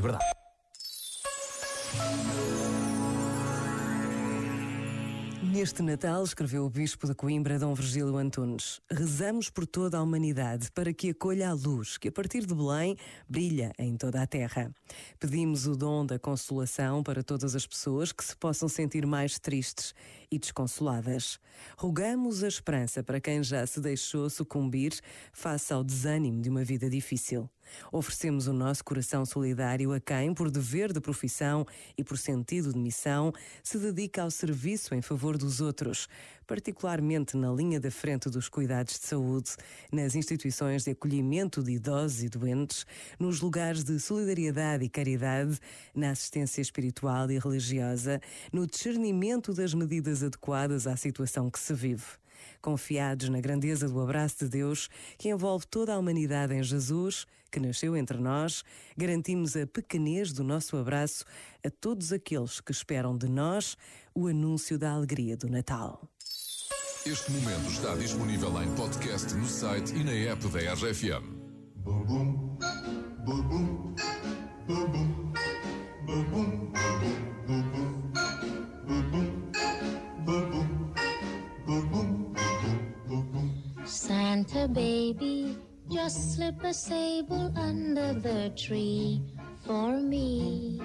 liberdade. Neste Natal, escreveu o Bispo de Coimbra, Dom Virgílio Antunes, rezamos por toda a humanidade para que acolha a luz que, a partir de Belém, brilha em toda a terra. Pedimos o dom da consolação para todas as pessoas que se possam sentir mais tristes e desconsoladas. Rogamos a esperança para quem já se deixou sucumbir face ao desânimo de uma vida difícil. Oferecemos o nosso coração solidário a quem, por dever de profissão e por sentido de missão, se dedica ao serviço em favor dos outros, particularmente na linha da frente dos cuidados de saúde, nas instituições de acolhimento de idosos e doentes, nos lugares de solidariedade e caridade, na assistência espiritual e religiosa, no discernimento das medidas adequadas à situação que se vive confiados na grandeza do abraço de Deus que envolve toda a humanidade em Jesus, que nasceu entre nós, garantimos a pequenez do nosso abraço a todos aqueles que esperam de nós o anúncio da alegria do Natal. Este momento está disponível em podcast no site e na app da RFM. Bum, bum, bum, Santa baby, just slip a sable under the tree for me.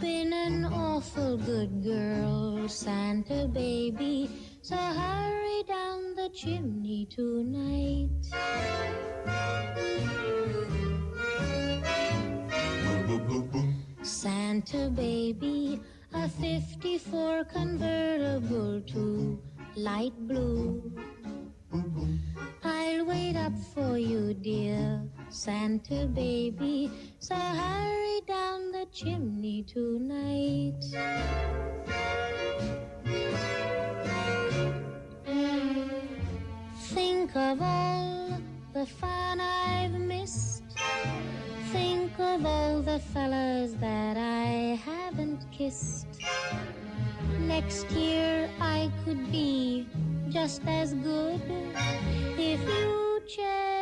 Been an awful good girl, Santa baby, so hurry down the chimney tonight. Santa baby, a 54 convertible too light blue. For you, dear Santa baby. So hurry down the chimney tonight. Think of all the fun I've missed. Think of all the fellas that I haven't kissed. Next year I could be just as good if you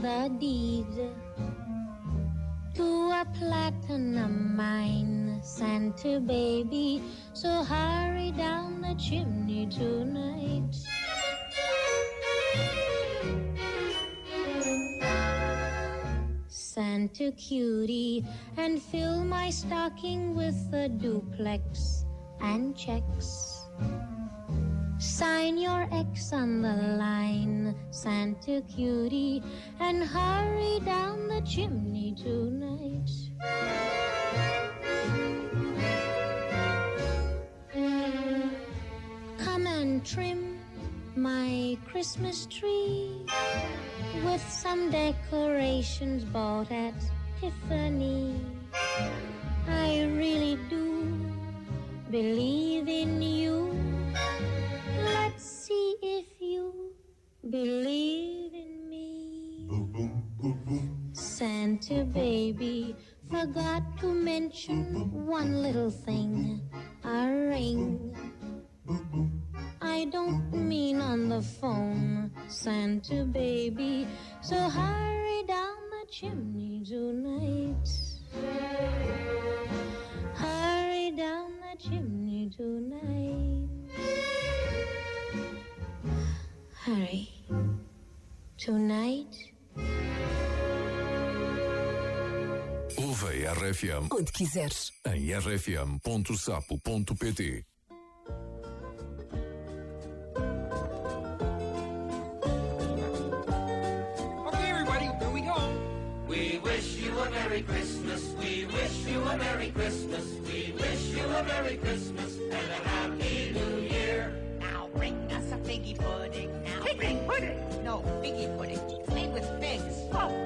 The deed to a platinum mine, Santa baby. So hurry down the chimney tonight. Santa cutie, and fill my stocking with a duplex and checks. Sign your X on the line, Santa cutie, and hurry down the chimney tonight. Come and trim my Christmas tree with some decorations bought at Tiffany. I really do believe in you. Let's see if you believe Santa baby forgot to mention one little thing a ring. I don't mean on the phone, Santa baby. So hurry down the chimney tonight. Hurry down the chimney tonight. Hurry. Tonight. Ouve a RFM Onde quiseres. em rfm.sapo.pt. Okay, everybody, here we go. We wish you a Merry Christmas. We wish you a Merry Christmas. We wish you a Merry Christmas and a Happy New Year. Now bring us a figgy pudding. Now bring pudding. No, figgy pudding. It's made with figs. Oh.